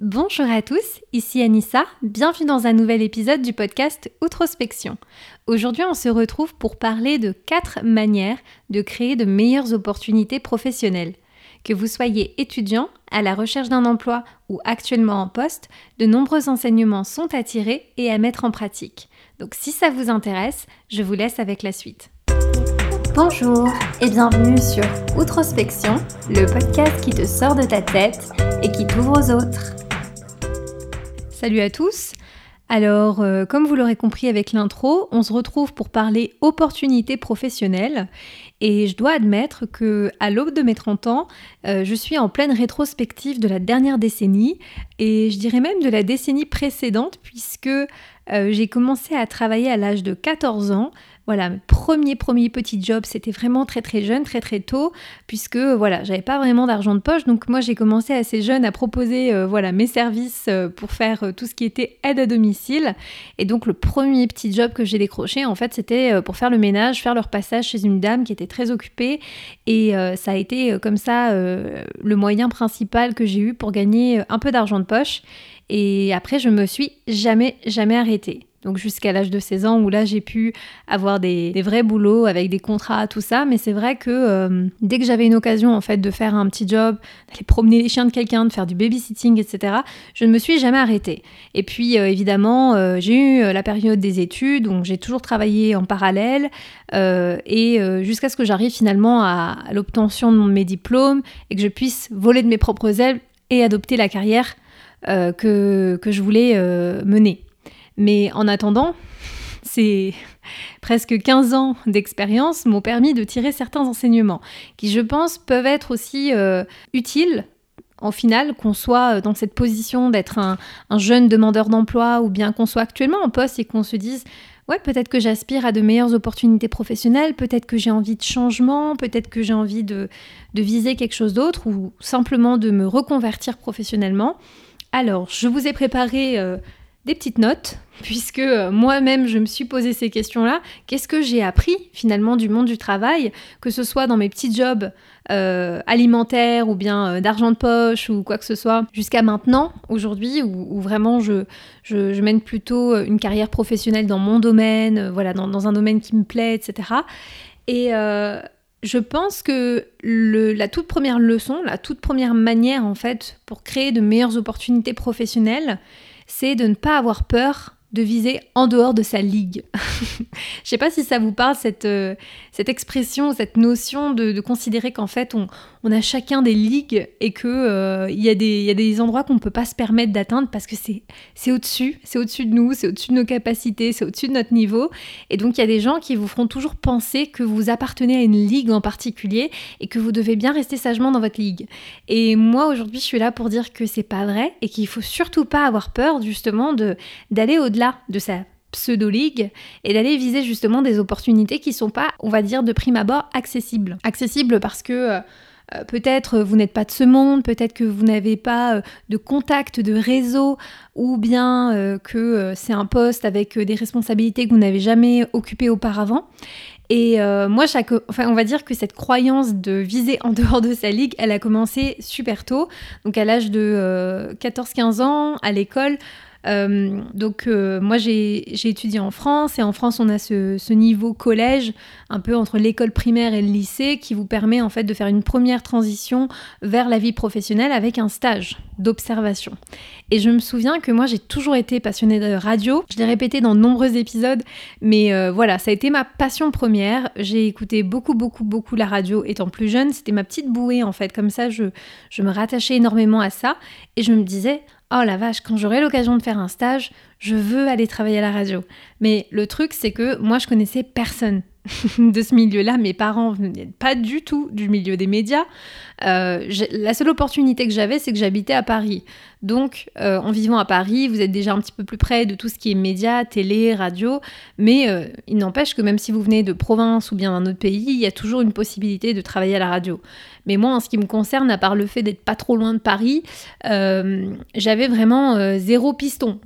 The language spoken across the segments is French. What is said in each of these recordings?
Bonjour à tous, ici Anissa, bienvenue dans un nouvel épisode du podcast Outrospection. Aujourd'hui on se retrouve pour parler de 4 manières de créer de meilleures opportunités professionnelles. Que vous soyez étudiant, à la recherche d'un emploi ou actuellement en poste, de nombreux enseignements sont à tirer et à mettre en pratique. Donc si ça vous intéresse, je vous laisse avec la suite. Bonjour et bienvenue sur Outrospection, le podcast qui te sort de ta tête et qui t'ouvre aux autres. Salut à tous. Alors, euh, comme vous l'aurez compris avec l'intro, on se retrouve pour parler opportunités professionnelles. Et je dois admettre que à l'aube de mes 30 ans, euh, je suis en pleine rétrospective de la dernière décennie et je dirais même de la décennie précédente puisque euh, j'ai commencé à travailler à l'âge de 14 ans voilà, premier premier petit job, c'était vraiment très très jeune, très très tôt, puisque voilà, j'avais pas vraiment d'argent de poche, donc moi j'ai commencé assez jeune à proposer euh, voilà mes services euh, pour faire euh, tout ce qui était aide à domicile, et donc le premier petit job que j'ai décroché, en fait, c'était pour faire le ménage, faire leur passage chez une dame qui était très occupée, et ça a été comme ça le moyen principal que j'ai eu pour gagner un peu d'argent de poche. Et après, je me suis jamais, jamais arrêtée donc jusqu'à l'âge de 16 ans où là j'ai pu avoir des, vrais boulots avec des contrats, tout ça. Mais c'est vrai que euh, dès que j'avais une occasion en fait de faire un petit job, d'aller promener les chiens de quelqu'un, de faire du babysitting, etc., je ne me suis jamais arrêtée. Et puis euh, évidemment, euh, j'ai eu la période des études, donc j'ai toujours travaillé en parallèle et jusqu'à ce que j'arrive finalement à, l'obtention de mes diplômes et que je puisse voler de mes propres ailes et adopter la carrière que, que je voulais mener. Mais en attendant, ces presque 15 ans d'expérience m'ont permis de tirer certains enseignements qui, je pense, peuvent être aussi euh, utiles en final, qu'on soit dans cette position d'être un, jeune demandeur d'emploi ou bien qu'on soit actuellement en poste et qu'on se dise ouais, peut-être que j'aspire à de meilleures opportunités professionnelles, peut-être que j'ai envie de changement, peut-être que j'ai envie de, viser quelque chose d'autre ou simplement de me reconvertir professionnellement. Alors, je vous ai préparé euh, des petites notes, puisque euh, moi-même je me suis posé ces questions-là. Qu'est-ce que j'ai appris finalement du monde du travail, que ce soit dans mes petits jobs euh, alimentaires ou bien euh, d'argent de poche ou quoi que ce soit, jusqu'à maintenant, aujourd'hui, où, vraiment je, mène plutôt une carrière professionnelle dans mon domaine, voilà, dans, un domaine qui me plaît, etc. Et je pense que la toute première leçon, la toute première manière en fait pour créer de meilleures opportunités professionnelles, c'est de ne pas avoir peur de viser en dehors de sa ligue. Je sais pas si ça vous parle, cette, euh, cette expression, cette notion de, considérer qu'en fait, on, on, a chacun des ligues et qu'il euh, y, y, a des endroits qu'on ne peut pas se permettre d'atteindre parce que c'est au-dessus, c'est au-dessus de nous, c'est au-dessus de nos capacités, c'est au-dessus de notre niveau. Et donc, il y a des gens qui vous feront toujours penser que vous appartenez à une ligue en particulier et que vous devez bien rester sagement dans votre ligue. Et moi, aujourd'hui, je suis là pour dire que c'est pas vrai et qu'il faut surtout pas avoir peur, justement, d'aller au-delà de sa pseudo-ligue et d'aller viser justement des opportunités qui sont pas, on va dire, de prime abord accessibles. Accessibles parce que euh, euh, peut-être vous n'êtes pas de ce monde, peut-être que vous n'avez pas euh, de contact, de réseau, ou bien que c'est un poste avec des responsabilités que vous n'avez jamais occupées auparavant. Et moi, on va dire que cette croyance de viser en dehors de sa ligue, elle a commencé super tôt. Donc à l'âge de 14-15 ans, à l'école, euh, donc euh, moi j'ai étudié en France et en France on a ce, niveau collège un peu entre l'école primaire et le lycée qui vous permet en fait de faire une première transition vers la vie professionnelle avec un stage d'observation. Et je me souviens que moi j'ai toujours été passionnée de radio, je l'ai répété dans de nombreux épisodes, mais euh, voilà, ça a été ma passion première. J'ai écouté beaucoup beaucoup beaucoup la radio étant plus jeune, c'était ma petite bouée en fait, comme ça je, je me rattachais énormément à ça et je me disais oh la vache, quand j'aurai l'occasion de faire un stage, je veux aller travailler à la radio. Mais le truc, c'est que moi, je connaissais personne de ce milieu-là. Mes parents venaient pas du tout du milieu des médias. Euh, la seule opportunité que j'avais, c'est que j'habitais à Paris. Donc, euh, en vivant à Paris, vous êtes déjà un petit peu plus près de tout ce qui est médias, télé, radio. Mais euh, il n'empêche que même si vous venez de province ou bien d'un autre pays, il y a toujours une possibilité de travailler à la radio. Mais moi, en ce qui me concerne, à part le fait d'être pas trop loin de Paris, j'avais vraiment zéro piston.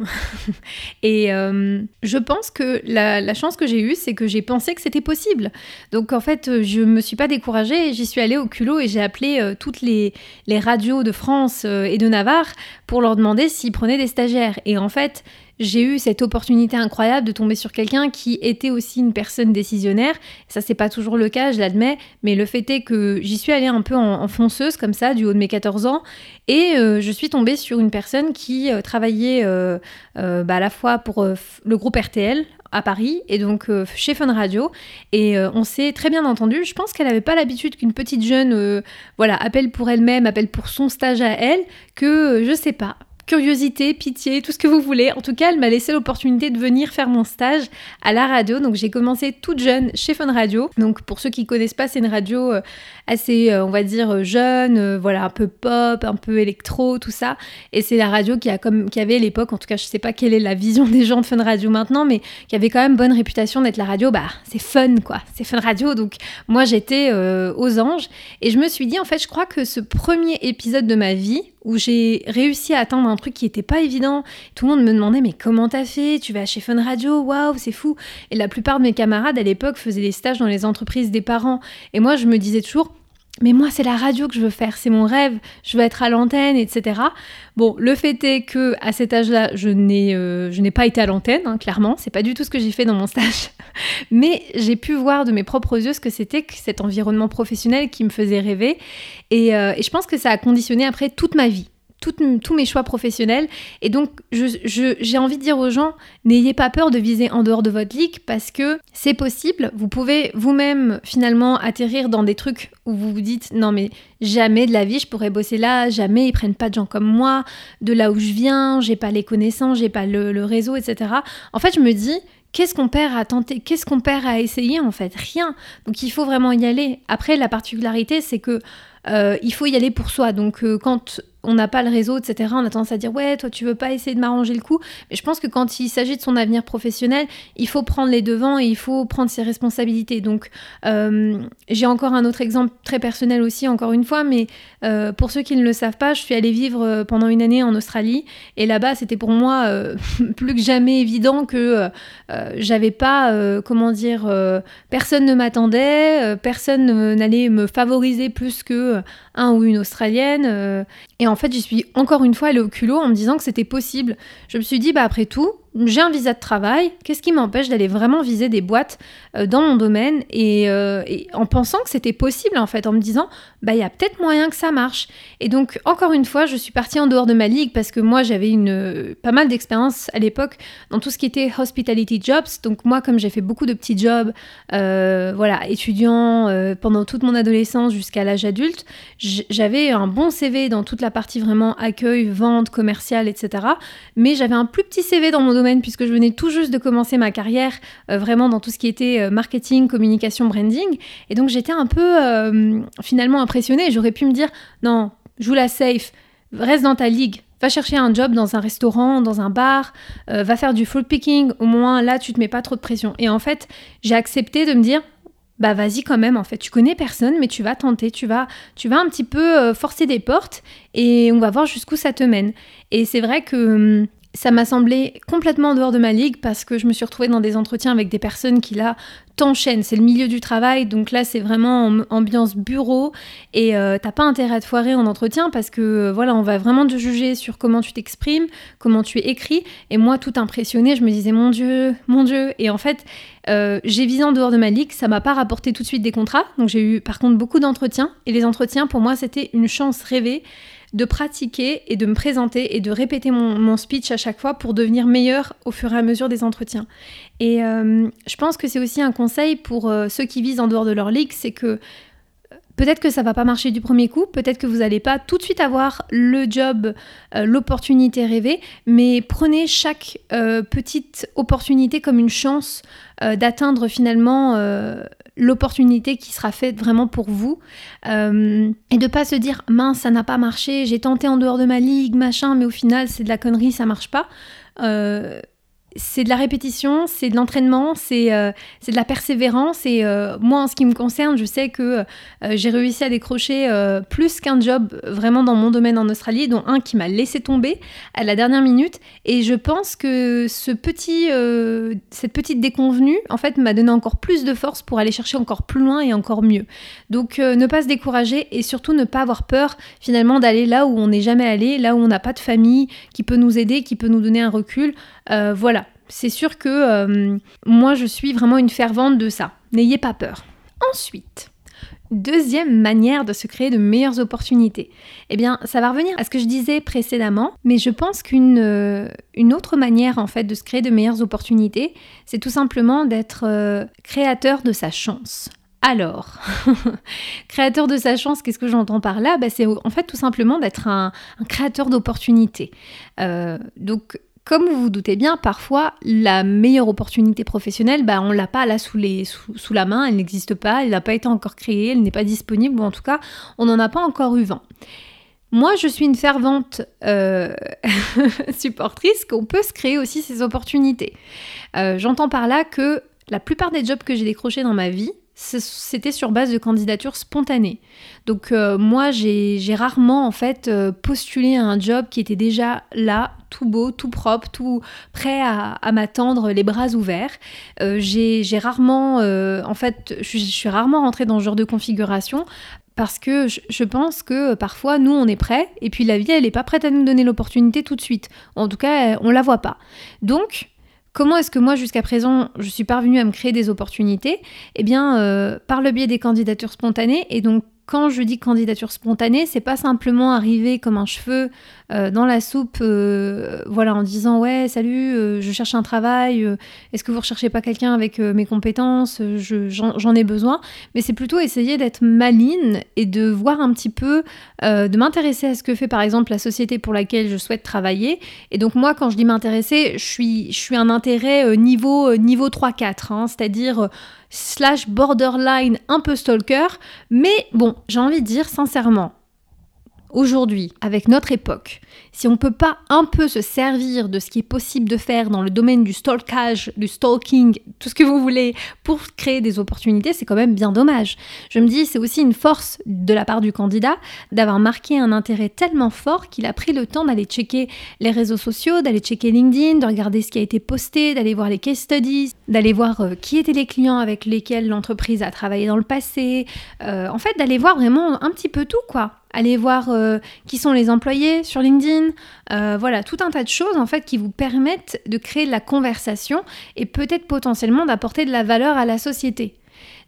Et je pense que la, chance que j'ai eue, c'est que j'ai pensé que c'était possible. Donc, en fait, je me suis pas découragée, j'y suis allée au culot et j'ai appelé toutes les, radios de France et de Navarre leur demander s'ils prenaient des stagiaires. Et en fait, j'ai eu cette opportunité incroyable de tomber sur quelqu'un qui était aussi une personne décisionnaire. Ça, c'est pas toujours le cas, je l'admets, mais le fait est que j'y suis allée un peu en, fonceuse, comme ça, du haut de mes 14 ans, et euh, je suis tombée sur une personne qui euh, travaillait euh, bah, à la fois pour le groupe RTL à Paris et donc chez Fun Radio et on s'est très bien entendu. Je pense qu'elle n'avait pas l'habitude qu'une petite jeune voilà appelle pour elle-même, appelle pour son stage à elle, que je sais pas curiosité, pitié, tout ce que vous voulez. En tout cas, elle m'a laissé l'opportunité de venir faire mon stage à la radio. Donc j'ai commencé toute jeune chez Fun Radio. Donc pour ceux qui connaissent pas, c'est une radio euh, assez, euh, on va dire, euh, jeune, voilà, un peu pop, un peu électro, tout ça. Et c'est la radio qui a comme, qui avait à l'époque, en tout cas, je sais pas quelle est la vision des gens de Fun Radio maintenant, mais qui avait quand même bonne réputation d'être la radio. Bah, c'est fun, quoi. C'est Fun Radio. Donc moi, j'étais aux anges et je me suis dit, en fait, je crois que ce premier épisode de ma vie où j'ai réussi à atteindre un truc qui était pas évident. Tout le monde me demandait mais comment t'as fait? Tu vas chez Fun Radio? Waouh, c'est fou. Et la plupart de mes camarades à l'époque faisaient des stages dans les entreprises des parents. Et moi je me disais toujours mais moi c'est la radio que je veux faire, c'est mon rêve, je veux être à l'antenne, etc. Bon, le fait est que à cet âge-là, je n'ai euh, je n'ai pas été à l'antenne, hein, clairement, c'est pas du tout ce que j'ai fait dans mon stage, mais j'ai pu voir de mes propres yeux ce que c'était que cet environnement professionnel qui me faisait rêver, et, euh, et je pense que ça a conditionné après toute ma vie tous mes choix professionnels. Et donc, j'ai envie de dire aux gens, n'ayez pas peur de viser en dehors de votre ligue parce que c'est possible. Vous pouvez vous-même finalement atterrir dans des trucs où vous vous dites, non mais jamais de la vie je pourrais bosser là, jamais ils prennent pas de gens comme moi, de là où je viens, j'ai pas les connaissances, j'ai pas le, réseau, etc. En fait, je me dis, Qu'est-ce qu'on perd à tenter Qu'est-ce qu'on perd à essayer en fait? Rien. Donc il faut vraiment y aller. Après, la particularité, c'est que euh, il faut y aller pour soi. Donc euh, quand on n'a pas le réseau, etc., on a tendance à dire ouais, toi tu veux pas essayer de m'arranger le coup. Mais je pense que quand il s'agit de son avenir professionnel, il faut prendre les devants et il faut prendre ses responsabilités. Donc euh, j'ai encore un autre exemple très personnel aussi, encore une fois, mais pour ceux qui ne le savent pas, je suis allée vivre pendant une année en Australie et là-bas c'était pour moi plus que jamais évident que j'avais pas, comment dire, personne ne m'attendait, personne n'allait me favoriser plus que euh, un ou une australienne. Euh, et en fait, j'y suis encore une fois allée au culot en me disant que c'était possible. Je me suis dit, bah après tout, j'ai un visa de travail, qu'est-ce qui m'empêche d'aller vraiment viser des boîtes euh, dans mon domaine euh, et, en pensant que c'était possible en fait, en me disant bah il y a peut-être moyen que ça marche. Et donc encore une fois, je suis partie en dehors de ma ligue parce que moi j'avais une pas mal d'expérience à l'époque dans tout ce qui était hospitality jobs. Donc moi comme j'ai fait beaucoup de petits jobs, euh, voilà étudiant pendant toute mon adolescence jusqu'à l'âge adulte, j'avais un bon CV dans toute la partie vraiment accueil, vente, commerciale, etc. Mais j'avais un plus petit CV dans mon domaine puisque je venais tout juste de commencer ma carrière euh, vraiment dans tout ce qui était euh, marketing, communication, branding. Et donc j'étais un peu euh, finalement impressionnée. J'aurais pu me dire non, joue la safe, reste dans ta ligue. Va chercher un job dans un restaurant, dans un bar, va faire du fruit picking, au moins là tu te mets pas trop de pression. Et en fait, j'ai accepté de me dire bah vas-y quand même en fait tu connais personne mais tu vas tenter tu vas tu vas un petit peu forcer des portes et on va voir jusqu'où ça te mène et c'est vrai que hum, ça m'a semblé complètement en dehors de ma ligue parce que je me suis retrouvée dans des entretiens avec des personnes qui là t'enchaînent. C'est le milieu du travail, donc là c'est vraiment ambiance bureau et euh, t'as pas intérêt à te foirer en entretien parce que euh, voilà, on va vraiment te juger sur comment tu t'exprimes, comment tu es écrit. Et moi, tout impressionnée, je me disais mon Dieu, mon Dieu. Et en fait, euh, j'ai visé en dehors de ma ligue, ça m'a pas rapporté tout de suite des contrats. Donc j'ai eu par contre beaucoup d'entretiens et les entretiens pour moi c'était une chance rêvée de pratiquer et de me présenter et de répéter mon, speech à chaque fois pour devenir meilleur au fur et à mesure des entretiens. Et euh, je pense que c'est aussi un conseil pour euh, ceux qui visent en dehors de leur ligue, c'est que Peut-être que ça va pas marcher du premier coup, peut-être que vous n'allez pas tout de suite avoir le job, euh, l'opportunité rêvée, mais prenez chaque euh, petite opportunité comme une chance euh, d'atteindre finalement l'opportunité qui sera faite vraiment pour vous. Et de pas se dire mince ça n'a pas marché, j'ai tenté en dehors de ma ligue, machin, mais au final c'est de la connerie, ça marche pas c'est de la répétition, c'est de l'entraînement, c'est euh, de la persévérance. Et euh, moi, en ce qui me concerne, je sais que euh, j'ai réussi à décrocher plus qu'un job vraiment dans mon domaine en Australie, dont un qui m'a laissé tomber à la dernière minute. Et je pense que ce petit, cette petite déconvenue, en fait, m'a donné encore plus de force pour aller chercher encore plus loin et encore mieux. Donc, ne pas se décourager et surtout ne pas avoir peur finalement d'aller là où on n'est jamais allé, là où on n'a pas de famille qui peut nous aider, qui peut nous donner un recul. voilà c'est sûr que euh, moi je suis vraiment une fervente de ça. N'ayez pas peur. Ensuite, deuxième manière de se créer de meilleures opportunités. Eh bien, ça va revenir à ce que je disais précédemment, mais je pense qu'une euh, autre manière en fait de se créer de meilleures opportunités, c'est tout simplement d'être euh, créateur de sa chance. Alors, créateur de sa chance, qu'est-ce que j'entends par là? Bah, C'est en fait tout simplement d'être un, créateur d'opportunités. donc, comme vous vous doutez bien, parfois la meilleure opportunité professionnelle, bah, on l'a pas là sous, la main, elle n'existe pas, elle n'a pas été encore créée, elle n'est pas disponible, ou en tout cas, on n'en a pas encore eu vent. Moi, je suis une fervente euh, supportrice qu'on peut se créer aussi ces opportunités. Euh, j'entends par là que la plupart des jobs que j'ai décrochés dans ma vie, c'était sur base de candidatures spontanées. Donc euh, moi, j'ai rarement en fait euh, postulé à un job qui était déjà là, tout beau, tout propre, tout prêt à, m'attendre, les bras ouverts. Euh, j'ai rarement, en fait, je, suis rarement rentrée dans ce genre de configuration parce que je, pense que parfois nous on est prêt et puis la vie elle n'est pas prête à nous donner l'opportunité tout de suite. En tout cas, on la voit pas. Donc Comment est-ce que moi, jusqu'à présent, je suis parvenue à me créer des opportunités? Eh bien, euh, par le biais des candidatures spontanées. Et donc, quand je dis candidature spontanée, c'est pas simplement arriver comme un cheveu euh, dans la soupe, euh, voilà, en disant ouais, salut, euh, je cherche un travail, est-ce que vous recherchez pas quelqu'un avec mes compétences, j'en ai besoin. Mais c'est plutôt essayer d'être maline et de voir un petit peu, de m'intéresser à ce que fait par exemple la société pour laquelle je souhaite travailler. Et donc moi, quand je dis m'intéresser, je suis, je suis un intérêt niveau, niveau 3-4, hein, c'est-à-dire slash borderline un peu stalker. Mais bon, j'ai envie de dire sincèrement, aujourd'hui, avec notre époque, si on ne peut pas un peu se servir de ce qui est possible de faire dans le domaine du stalkage, du stalking, tout ce que vous voulez, pour créer des opportunités, c'est quand même bien dommage. Je me dis, c'est aussi une force de la part du candidat d'avoir marqué un intérêt tellement fort qu'il a pris le temps d'aller checker les réseaux sociaux, d'aller checker LinkedIn, de regarder ce qui a été posté, d'aller voir les case studies, d'aller voir euh, qui étaient les clients avec lesquels l'entreprise a travaillé dans le passé, euh, en fait d'aller voir vraiment un petit peu tout quoi aller voir euh, qui sont les employés sur LinkedIn, euh, voilà, tout un tas de choses en fait qui vous permettent de créer de la conversation et peut-être potentiellement d'apporter de la valeur à la société.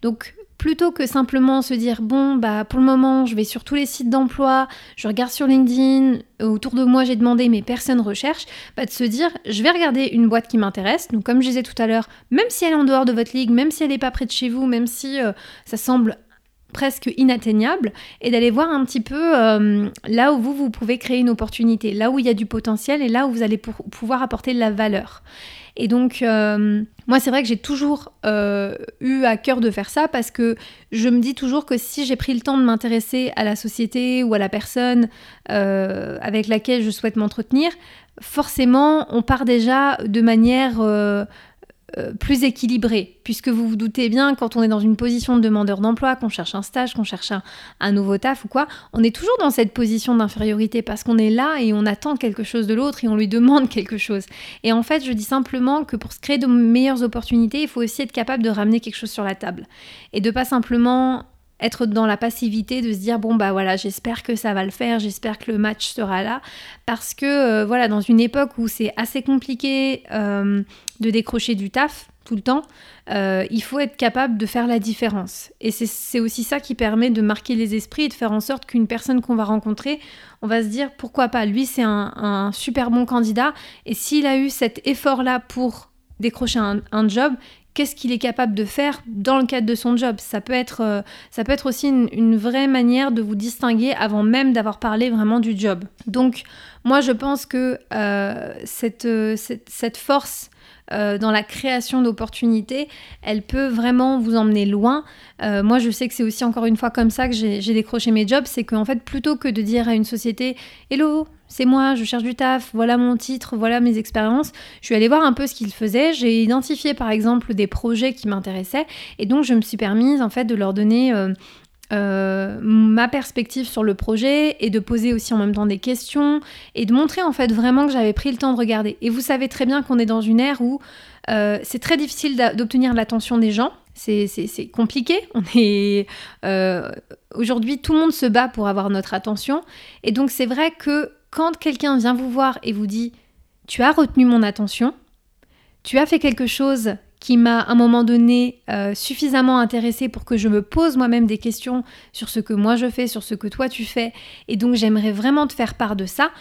Donc plutôt que simplement se dire bon bah pour le moment je vais sur tous les sites d'emploi, je regarde sur LinkedIn, autour de moi j'ai demandé mais personne recherche, bah de se dire je vais regarder une boîte qui m'intéresse. Donc comme je disais tout à l'heure, même si elle est en dehors de votre ligue, même si elle n'est pas près de chez vous, même si euh, ça semble presque inatteignable et d'aller voir un petit peu euh, là où vous, vous pouvez créer une opportunité, là où il y a du potentiel et là où vous allez pouvoir apporter de la valeur. Et donc, euh, moi, c'est vrai que j'ai toujours euh, eu à cœur de faire ça parce que je me dis toujours que si j'ai pris le temps de m'intéresser à la société ou à la personne avec laquelle je souhaite m'entretenir, forcément, on part déjà de manière euh, plus équilibré, puisque vous vous doutez bien, quand on est dans une position de demandeur d'emploi, qu'on cherche un stage, qu'on cherche un, nouveau taf ou quoi, on est toujours dans cette position d'infériorité parce qu'on est là et on attend quelque chose de l'autre et on lui demande quelque chose. Et en fait, je dis simplement que pour se créer de meilleures opportunités, il faut aussi être capable de ramener quelque chose sur la table et de pas simplement être dans la passivité de se dire bon bah voilà j'espère que ça va le faire j'espère que le match sera là. Parce que euh, voilà dans une époque où c'est assez compliqué euh, de décrocher du taf tout le temps euh, il faut être capable de faire la différence. Et c'est aussi ça qui permet de marquer les esprits et de faire en sorte qu'une personne qu'on va rencontrer on va se dire pourquoi pas lui c'est un, super bon candidat. Et s'il a eu cet effort là pour décrocher un job qu'est-ce qu'il est capable de faire dans le cadre de son job. Ça peut être, euh, aussi une, vraie manière de vous distinguer avant même d'avoir parlé vraiment du job. Donc moi je pense que euh, cette, cette, force dans la création d'opportunités, elle peut vraiment vous emmener loin. moi, je sais que c'est aussi encore une fois comme ça que j'ai décroché mes jobs, c'est qu'en fait, plutôt que de dire à une société Hello, c'est moi, je cherche du taf, voilà mon titre, voilà mes expériences. Je suis allée voir un peu ce qu'ils faisaient, j'ai identifié par exemple des projets qui m'intéressaient et donc je me suis permise en fait de leur donner euh, euh, ma perspective sur le projet et de poser aussi en même temps des questions et de montrer en fait vraiment que j'avais pris le temps de regarder. Et vous savez très bien qu'on est dans une ère où euh, c'est très difficile d'obtenir l'attention des gens. C'est compliqué. On est aujourd'hui tout le monde se bat pour avoir notre attention et donc c'est vrai que quand quelqu'un vient vous voir et vous dit Tu as retenu mon attention, tu as fait quelque chose qui m'a à un moment donné euh, suffisamment intéressé pour que je me pose moi-même des questions sur ce que moi je fais, sur ce que toi tu fais, et donc j'aimerais vraiment te faire part de ça,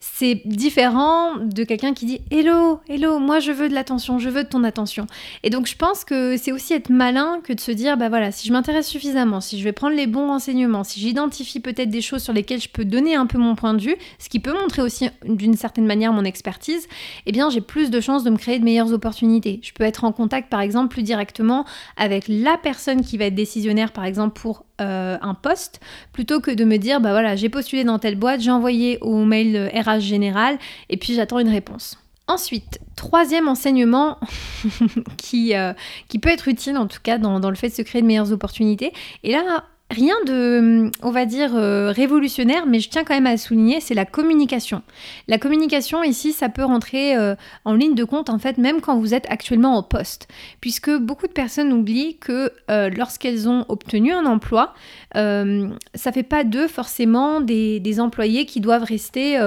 c'est différent de quelqu'un qui dit Hello, hello, moi je veux de l'attention, je veux de ton attention. Et donc je pense que c'est aussi être malin que de se dire Bah voilà, si je m'intéresse suffisamment, si je vais prendre les bons renseignements, si j'identifie peut-être des choses sur lesquelles je peux donner un peu mon point de vue, ce qui peut montrer aussi d'une certaine manière mon expertise, eh bien j'ai plus de chances de me créer de meilleures opportunités. Je peux être en contact par exemple plus directement avec la personne qui va être décisionnaire par exemple pour euh, un poste plutôt que de me dire bah voilà j'ai postulé dans telle boîte, j'ai envoyé au mail RH général et puis j'attends une réponse. Ensuite, troisième enseignement qui, euh, qui peut être utile en tout cas dans, dans, le fait de se créer de meilleures opportunités. Et là, Rien de, on va dire, euh, révolutionnaire, mais je tiens quand même à souligner, c'est la communication. La communication, ici, ça peut rentrer euh, en ligne de compte, en fait, même quand vous êtes actuellement en poste. Puisque beaucoup de personnes oublient que euh, lorsqu'elles ont obtenu un emploi, ça fait pas d'eux forcément des, des, employés qui doivent rester,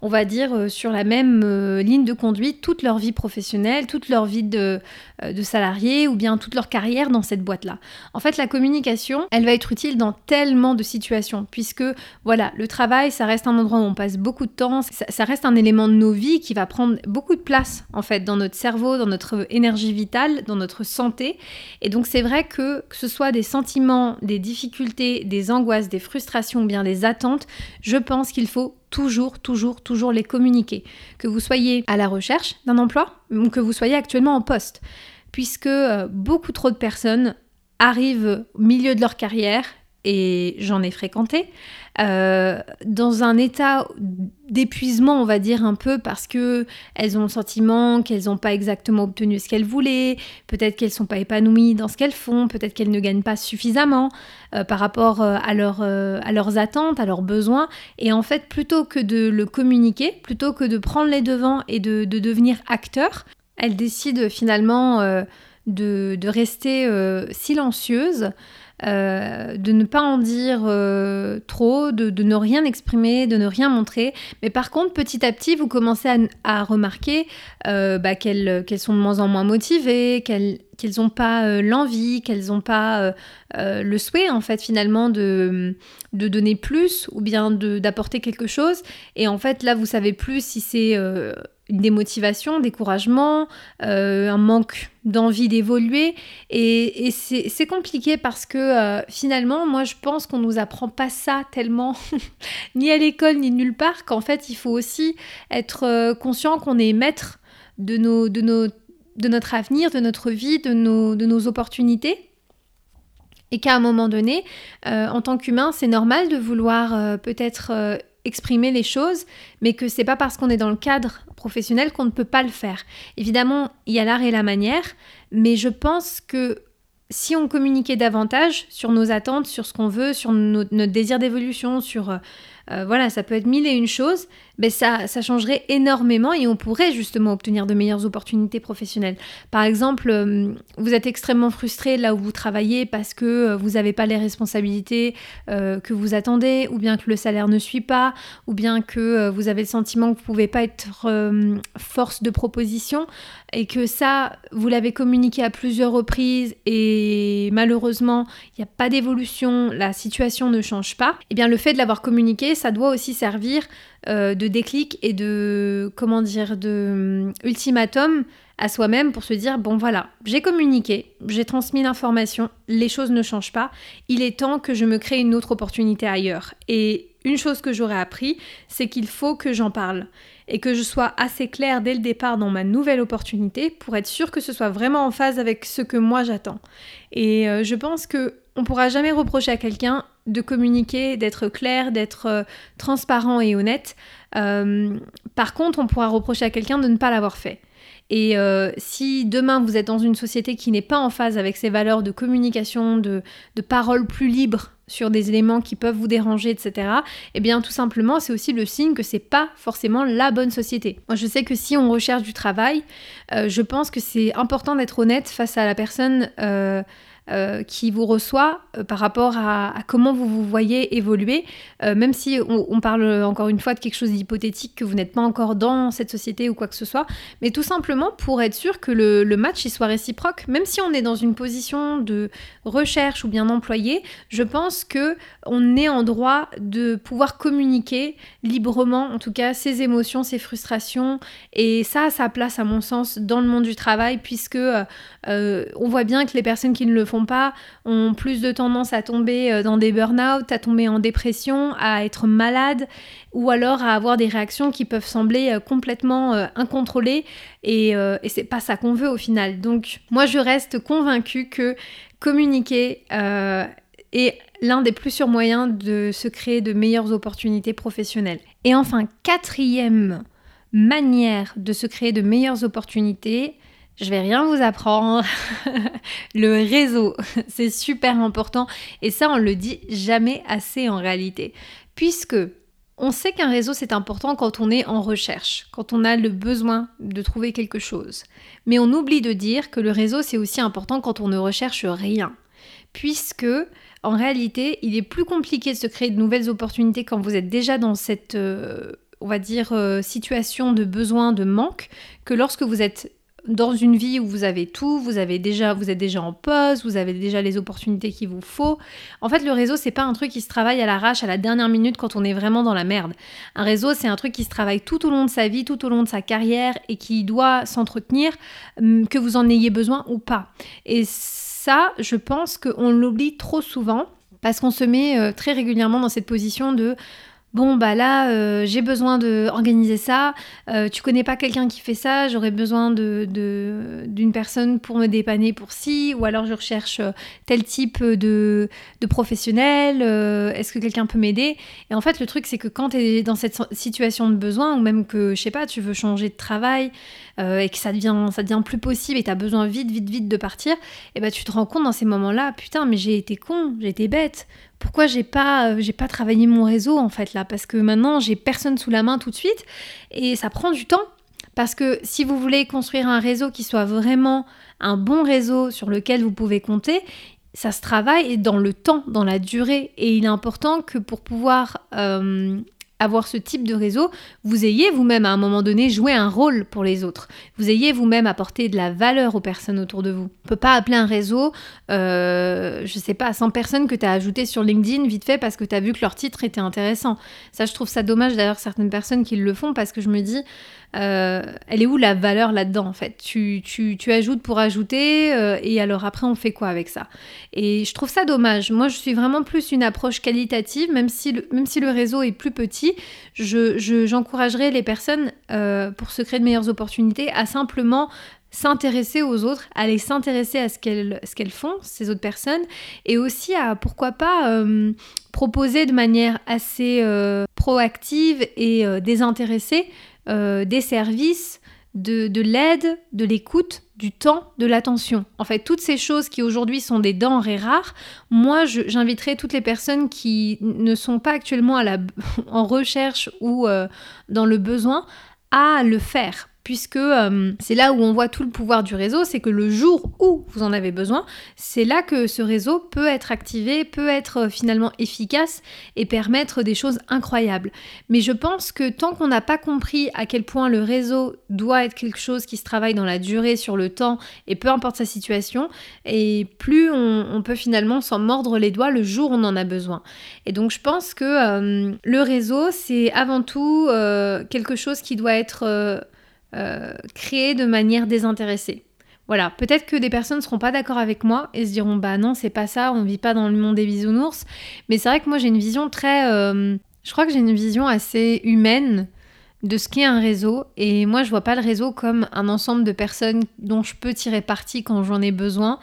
on va dire, sur la même ligne de conduite toute leur vie professionnelle, toute leur vie de, de salarié ou bien toute leur carrière dans cette boîte-là. En fait, la communication, elle va être utile dans tellement de situations, puisque voilà, le travail, ça reste un endroit où on passe beaucoup de temps, ça, reste un élément de nos vies qui va prendre beaucoup de place en fait dans notre cerveau, dans notre énergie vitale, dans notre santé. Et donc c'est vrai que que ce soit des sentiments, des difficultés, des angoisses, des frustrations ou bien des attentes, je pense qu'il faut toujours, toujours, toujours les communiquer. Que vous soyez à la recherche d'un emploi ou que vous soyez actuellement en poste. Puisque euh, beaucoup trop de personnes arrivent au milieu de leur carrière, et j'en ai fréquenté, euh, dans un état d'épuisement, on va dire un peu, parce que elles ont le sentiment qu'elles n'ont pas exactement obtenu ce qu'elles voulaient, peut-être qu'elles ne sont pas épanouies dans ce qu'elles font, peut-être qu'elles ne gagnent pas suffisamment euh, par rapport euh, à, à leurs attentes, à leurs besoins. Et en fait, plutôt que de le communiquer, plutôt que de prendre les devants et de, de devenir acteur, elles décident finalement de, rester euh, silencieuse, euh, de ne pas en dire euh, trop, de, ne rien exprimer, de ne rien montrer. Mais par contre, petit à petit, vous commencez à, remarquer bah, qu'elles sont de moins en moins motivées, qu'elles n'ont pas l'envie, qu'elles n'ont pas le souhait, en fait, finalement, de, de donner plus ou bien d'apporter quelque chose. Et en fait, là, vous savez plus si c'est une démotivation, découragement, euh, un manque d'envie d'évoluer. Et, c'est compliqué parce que euh, finalement, moi, je pense qu'on nous apprend pas ça tellement, ni à l'école, ni nulle part, qu'en fait, il faut aussi être euh, conscient qu'on est maître de, nos, de, nos, de notre avenir, de notre vie, de nos, de nos opportunités. Et qu'à un moment donné, en tant qu'humain, c'est normal de vouloir peut-être exprimer les choses, mais que c'est pas parce qu'on est dans le cadre professionnel qu'on ne peut pas le faire. Évidemment, il y a l'art et la manière, mais je pense que si on communiquait davantage sur nos attentes, sur ce qu'on veut, sur notre désir d'évolution, sur euh, euh, voilà, ça peut être mille et une choses, mais ça, changerait énormément et on pourrait justement obtenir de meilleures opportunités professionnelles. Par exemple, euh, vous êtes extrêmement frustré là où vous travaillez parce que euh, vous n'avez pas les responsabilités que vous attendez, ou bien que le salaire ne suit pas, ou bien que vous avez le sentiment que vous ne pouvez pas être force de proposition et que ça, vous l'avez communiqué à plusieurs reprises et malheureusement, il n'y a pas d'évolution, la situation ne change pas, et eh bien le fait de l'avoir communiqué, ça doit aussi servir de déclic et de, comment dire, de hum, ultimatum à soi-même pour se dire bon voilà, j'ai communiqué, j'ai transmis l'information, les choses ne changent pas, il est temps que je me crée une autre opportunité ailleurs. Et une chose que j'aurais appris, c'est qu'il faut que j'en parle et que je sois assez claire dès le départ dans ma nouvelle opportunité pour être sûre que ce soit vraiment en phase avec ce que moi j'attends. Et euh, je pense que on pourra jamais reprocher à quelqu'un de communiquer, d'être clair, d'être euh, transparent et honnête. Euh, par contre, on pourra reprocher à quelqu'un de ne pas l'avoir fait. Et euh, si demain vous êtes dans une société qui n'est pas en phase avec ces valeurs de communication, de, de parole plus libre sur des éléments qui peuvent vous déranger, etc., eh bien tout simplement c'est aussi le signe que c'est pas forcément la bonne société. Moi je sais que si on recherche du travail, euh, je pense que c'est important d'être honnête face à la personne. Euh, euh, qui vous reçoit par rapport à, comment vous vous voyez évoluer, même si on, parle encore une fois de quelque chose d'hypothétique, que vous n'êtes pas encore dans cette société ou quoi que ce soit, mais tout simplement pour être sûr que le, match il soit réciproque, même si on est dans une position de recherche ou bien employé, je pense que on est en droit de pouvoir communiquer librement, en tout cas ses émotions, ses frustrations, et ça a sa place à mon sens dans le monde du travail, puisque on voit bien que les personnes qui ne le font pas ont plus de tendance à tomber euh, dans des burn-out, à tomber en dépression, à être malade ou alors à avoir des réactions qui peuvent sembler euh, complètement euh, incontrôlées et, et c'est pas ça qu'on veut au final. Donc moi je reste convaincue que communiquer est l'un des plus sûrs moyens de se créer de meilleures opportunités professionnelles. Et enfin, quatrième manière de se créer de meilleures opportunités, je vais rien vous apprendre. le réseau, c'est super important et ça on le dit jamais assez en réalité. Puisque on sait qu'un réseau c'est important quand on est en recherche, quand on a le besoin de trouver quelque chose. Mais on oublie de dire que le réseau c'est aussi important quand on ne recherche rien. Puisque en réalité, il est plus compliqué de se créer de nouvelles opportunités quand vous êtes déjà dans cette euh, on va dire euh, situation de besoin, de manque, que lorsque vous êtes dans une vie où vous avez tout, vous avez déjà, vous êtes déjà en pause, vous avez déjà les opportunités qu'il vous faut. En fait, le réseau, c'est pas un truc qui se travaille à l'arrache à la dernière minute quand on est vraiment dans la merde. Un réseau, c'est un truc qui se travaille tout au long de sa vie, tout au long de sa carrière et qui doit s'entretenir, hum, que vous en ayez besoin ou pas. Ça, je pense qu'on l'oublie trop souvent parce qu'on se met euh, très régulièrement dans cette position de bon bah là euh, j'ai besoin de organiser ça. Euh, tu connais pas quelqu'un qui fait ça j'aurais besoin de d'une personne pour me dépanner pour ci ou alors je recherche euh, tel type de, professionnel est-ce que quelqu'un peut m'aider? Et en fait le truc c'est que quand tu es dans cette situation de besoin ou même que je sais pas tu veux changer de travail et que ça devient ça devient plus possible et tu as besoin vite vite vite de partir et bah tu te rends compte dans ces moments là putain mais j'ai été con j'ai été bête pourquoi j'ai pas euh, j'ai pas travaillé mon réseau en fait là? Parce que maintenant j'ai personne sous la main tout de suite et ça prend du temps parce que si vous voulez construire un réseau qui soit vraiment un bon réseau sur lequel vous pouvez compter, ça se travaille dans le temps, dans la durée. Et il est important que pour pouvoir euh, avoir ce type de réseau, vous ayez vous-même à un moment donné joué un rôle pour les autres. Vous ayez vous-même apporté de la valeur aux personnes autour de vous. On peut pas appeler un réseau, euh, je sais pas, 100 personnes que tu as ajoutées sur LinkedIn vite fait parce que tu as vu que leur titre était intéressant. Ça, je trouve ça dommage d'ailleurs certaines personnes qui le font parce que je me dis, euh, elle est où la valeur là-dedans en fait? Tu, tu, tu, ajoutes pour ajouter euh, et alors après on fait quoi avec ça? Et je trouve ça dommage. Moi je suis vraiment plus une approche qualitative, même si le, même si le réseau est plus petit, j'encouragerais je, les personnes euh, pour se créer de meilleures opportunités à simplement s'intéresser aux autres, aller s'intéresser à ce qu'elles font, ces autres personnes, et aussi à, pourquoi pas, proposer de manière assez proactive et désintéressée euh, des services, de, l'aide, de l'écoute, du temps, de l'attention. En fait, toutes ces choses qui aujourd'hui sont des denrées rares, moi, j'inviterai toutes les personnes qui ne sont pas actuellement à la, en recherche ou euh, dans le besoin à le faire puisque euh, c'est là où on voit tout le pouvoir du réseau, c'est que le jour où vous en avez besoin, c'est là que ce réseau peut être activé, peut être euh, finalement efficace et permettre des choses incroyables. Mais je pense que tant qu'on n'a pas compris à quel point le réseau doit être quelque chose qui se travaille dans la durée, sur le temps, et peu importe sa situation, et plus on, peut finalement s'en mordre les doigts le jour où on en a besoin. Et donc je pense que euh, le réseau, c'est avant tout quelque chose qui doit être euh, créer de manière désintéressée. Voilà, peut-être que des personnes ne seront pas d'accord avec moi et se diront bah non, c'est pas ça, on vit pas dans le monde des bisounours. Mais c'est vrai que moi j'ai une vision très. Euh, je crois que j'ai une vision assez humaine de ce qu'est un réseau. Et moi je vois pas le réseau comme un ensemble de personnes dont je peux tirer parti quand j'en ai besoin,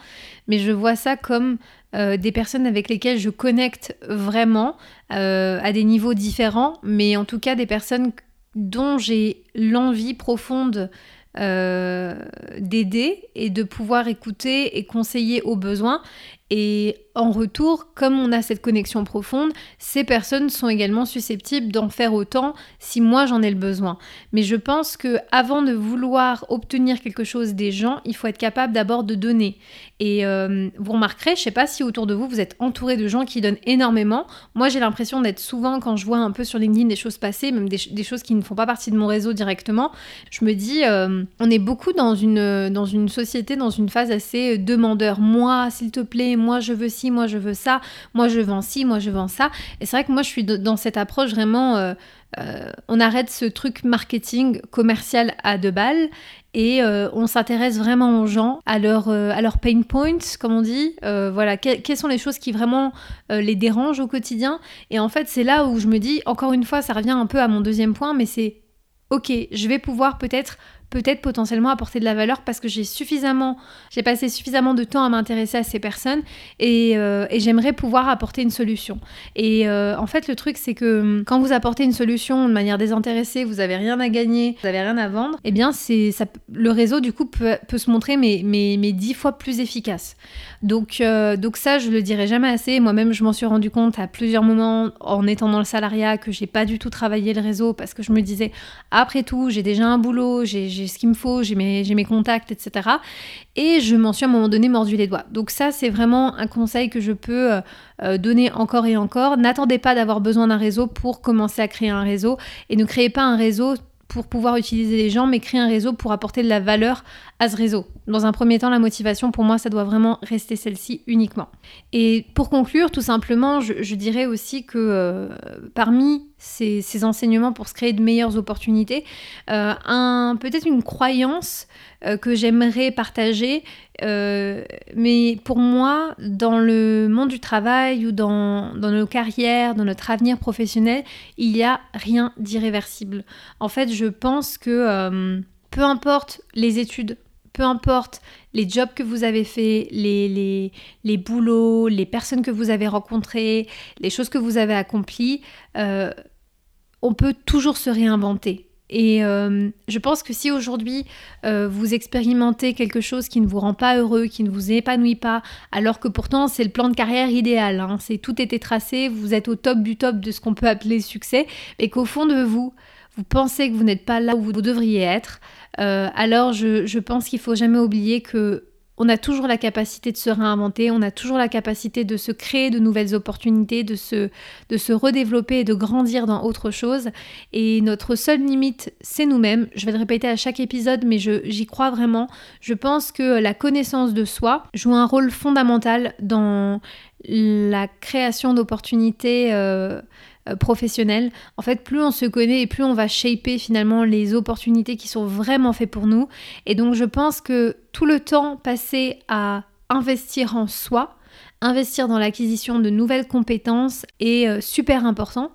mais je vois ça comme euh, des personnes avec lesquelles je connecte vraiment à des niveaux différents, mais en tout cas des personnes dont j'ai l'envie profonde euh, d'aider et de pouvoir écouter et conseiller aux besoins. Et en retour, comme on a cette connexion profonde, ces personnes sont également susceptibles d'en faire autant si moi j'en ai le besoin. Mais je pense que avant de vouloir obtenir quelque chose des gens, il faut être capable d'abord de donner. Et euh, vous remarquerez, je sais pas si autour de vous vous êtes entouré de gens qui donnent énormément. Moi j'ai l'impression d'être souvent quand je vois un peu sur LinkedIn des choses passer, même des, choses qui ne font pas partie de mon réseau directement, je me dis euh, on est beaucoup dans une dans une société dans une phase assez demandeur. Moi s'il te plaît, moi je veux ci moi je veux ça, moi je vends ci, moi je vends ça. Et c'est vrai que moi je suis dans cette approche vraiment, euh, euh, on arrête ce truc marketing commercial à deux balles et euh, on s'intéresse vraiment aux gens, à leur pain points, comme on dit. voilà, quelles sont les choses qui vraiment les dérangent au quotidien. Et en fait, c'est là où je me dis, encore une fois, ça revient un peu à mon deuxième point, mais c'est ok, je vais pouvoir peut-être peut-être potentiellement apporter de la valeur parce que j'ai suffisamment, j'ai passé suffisamment de temps à m'intéresser à ces personnes et, euh, j'aimerais pouvoir apporter une solution. Et euh, en fait, le truc, c'est que hum, quand vous apportez une solution de manière désintéressée, vous avez rien à gagner, vous avez rien à vendre, eh bien, c'est le réseau du coup peut, se montrer mais, mais, mais dix fois plus efficace. Donc, euh, donc ça, je le dirai jamais assez. Moi-même, je m'en suis rendu compte à plusieurs moments en étant dans le salariat que j'ai pas du tout travaillé le réseau parce que je me disais, après tout, j'ai déjà un boulot, j'ai ce qu'il me faut, j'ai mes, contacts, etc. Et je m'en suis à un moment donné mordu les doigts. Donc ça, c'est vraiment un conseil que je peux euh, euh, donner encore et encore. N'attendez pas d'avoir besoin d'un réseau pour commencer à créer un réseau et ne créez pas un réseau pour pouvoir utiliser les gens, mais créer un réseau pour apporter de la valeur à ce réseau. Dans un premier temps, la motivation, pour moi, ça doit vraiment rester celle-ci uniquement. Et pour conclure, tout simplement, je, dirais aussi que euh, parmi ces, enseignements pour se créer de meilleures opportunités, euh, un, peut-être une croyance euh, que j'aimerais partager, mais pour moi, dans le monde du travail ou dans, dans nos carrières, dans notre avenir professionnel, il n'y a rien d'irréversible. En fait, je pense que peu importe les études peu importe les jobs que vous avez faits, les, les, les, boulots, les personnes que vous avez rencontrées, les choses que vous avez accomplies, euh, on peut toujours se réinventer. Et euh, je pense que si aujourd'hui euh, vous expérimentez quelque chose qui ne vous rend pas heureux, qui ne vous épanouit pas, alors que pourtant c'est le plan de carrière idéal, hein, c'est tout été tracé, vous êtes au top du top de ce qu'on peut appeler succès, et qu'au fond de vous, vous pensez que vous n'êtes pas là où vous devriez être, euh, alors je, pense qu'il faut jamais oublier que on a toujours la capacité de se réinventer, on a toujours la capacité de se créer de nouvelles opportunités, de se, redévelopper et de grandir dans autre chose. Et notre seule limite, c'est nous-mêmes. Je vais le répéter à chaque épisode, mais j'y crois vraiment. Je pense que la connaissance de soi joue un rôle fondamental dans la création d'opportunités. Euh, euh, professionnel. En fait, plus on se connaît et plus on va shaper finalement les opportunités qui sont vraiment faites pour nous. Et donc je pense que tout le temps passé à investir en soi, investir dans l'acquisition de nouvelles compétences est euh, super important.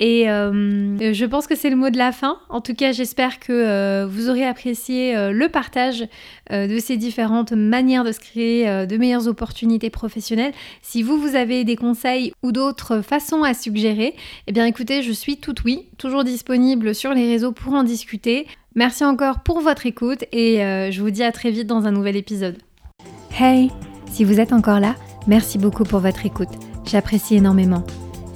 Et euh, je pense que c'est le mot de la fin. En tout cas, j'espère que euh, vous aurez apprécié euh, le partage de ces différentes manières de se créer de meilleures opportunités professionnelles. Si vous, vous avez des conseils ou d'autres façons à suggérer, eh bien écoutez, je suis toute oui, toujours disponible sur les réseaux pour en discuter. Merci encore pour votre écoute et je vous dis à très vite dans un nouvel épisode. Hey, si vous êtes encore là, merci beaucoup pour votre écoute. J'apprécie énormément.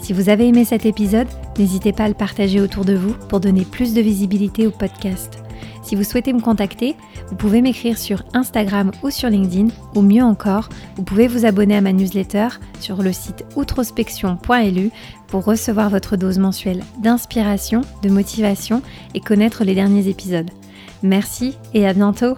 Si vous avez aimé cet épisode, n'hésitez pas à le partager autour de vous pour donner plus de visibilité au podcast. Si vous souhaitez me contacter, vous pouvez m'écrire sur Instagram ou sur LinkedIn, ou mieux encore, vous pouvez vous abonner à ma newsletter sur le site outrospection.lu pour recevoir votre dose mensuelle d'inspiration, de motivation et connaître les derniers épisodes. Merci et à bientôt